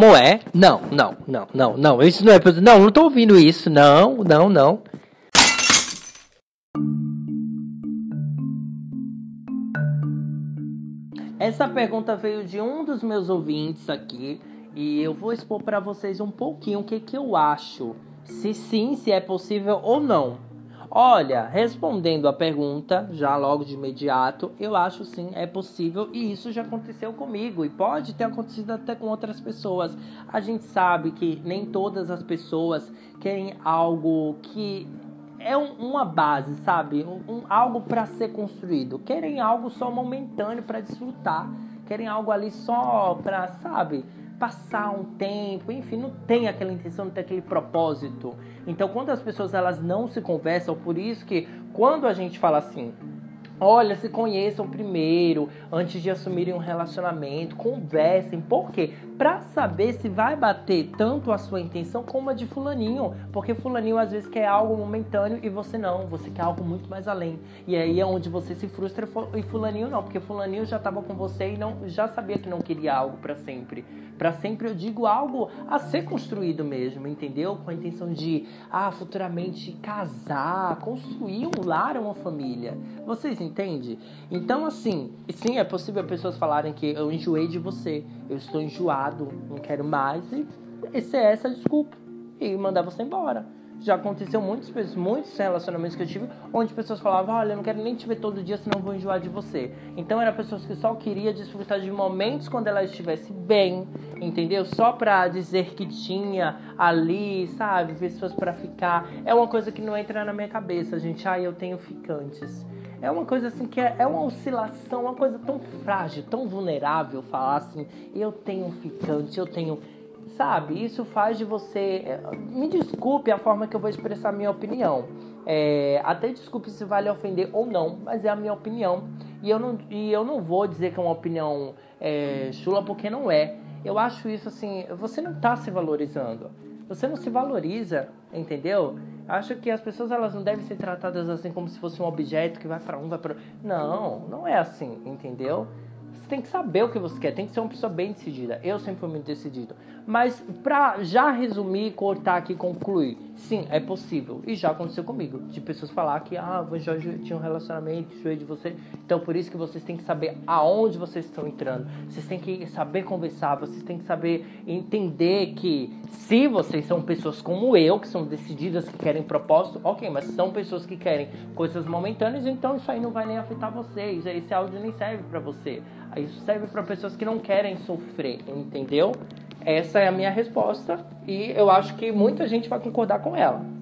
Como é? Não, não, não, não, não. Isso não é. Não, não tô ouvindo isso. Não, não, não. Essa pergunta veio de um dos meus ouvintes aqui e eu vou expor para vocês um pouquinho o que, que eu acho. Se sim, se é possível ou não. Olha, respondendo a pergunta, já logo de imediato, eu acho sim, é possível e isso já aconteceu comigo e pode ter acontecido até com outras pessoas. A gente sabe que nem todas as pessoas querem algo que é um, uma base, sabe? Um, um algo para ser construído. Querem algo só momentâneo para desfrutar. Querem algo ali só para, sabe? Passar um tempo, enfim, não tem aquela intenção, não tem aquele propósito. Então, quando as pessoas elas não se conversam, por isso que quando a gente fala assim, Olha, se conheçam primeiro, antes de assumirem um relacionamento, conversem. Por quê? Pra saber se vai bater tanto a sua intenção como a de fulaninho. Porque fulaninho às vezes quer algo momentâneo e você não, você quer algo muito mais além. E aí é onde você se frustra e fulaninho não, porque fulaninho já estava com você e não já sabia que não queria algo para sempre. Para sempre eu digo algo a ser construído mesmo, entendeu? Com a intenção de, ah, futuramente casar, construir um lar, uma família. Vocês? Entende? Então, assim, sim, é possível pessoas falarem que eu enjoei de você, eu estou enjoado, não quero mais, e essa é essa desculpa, e mandar você embora. Já aconteceu muitos, muitos relacionamentos que eu tive onde pessoas falavam: Olha, eu não quero nem te ver todo dia, senão vou enjoar de você. Então, eram pessoas que só queria desfrutar de momentos quando ela estivesse bem, entendeu? Só pra dizer que tinha ali, sabe? Pessoas para ficar. É uma coisa que não entra na minha cabeça, gente. Ah, eu tenho ficantes. É uma coisa assim que é, é uma oscilação, uma coisa tão frágil, tão vulnerável falar assim, eu tenho um ficante, eu tenho. Sabe, isso faz de você. É, me desculpe a forma que eu vou expressar minha opinião. É, até desculpe se vale ofender ou não, mas é a minha opinião. E eu não, e eu não vou dizer que é uma opinião é, chula porque não é. Eu acho isso assim, você não está se valorizando. Você não se valoriza, entendeu? Acho que as pessoas elas não devem ser tratadas assim como se fosse um objeto que vai para um, vai para Não, não é assim, entendeu? Você tem que saber o que você quer, tem que ser uma pessoa bem decidida. Eu sempre fui muito decidido. Mas pra já resumir, cortar aqui concluir, sim, é possível. E já aconteceu comigo. De pessoas falar que, ah, eu já tinha um relacionamento, enjoei de você. Então por isso que vocês têm que saber aonde vocês estão entrando. Vocês têm que saber conversar, vocês têm que saber entender que se vocês são pessoas como eu, que são decididas, que querem propósito, ok, mas são pessoas que querem coisas momentâneas, então isso aí não vai nem afetar vocês. Esse áudio nem serve para você. Isso serve para pessoas que não querem sofrer, entendeu? Essa é a minha resposta e eu acho que muita gente vai concordar com ela.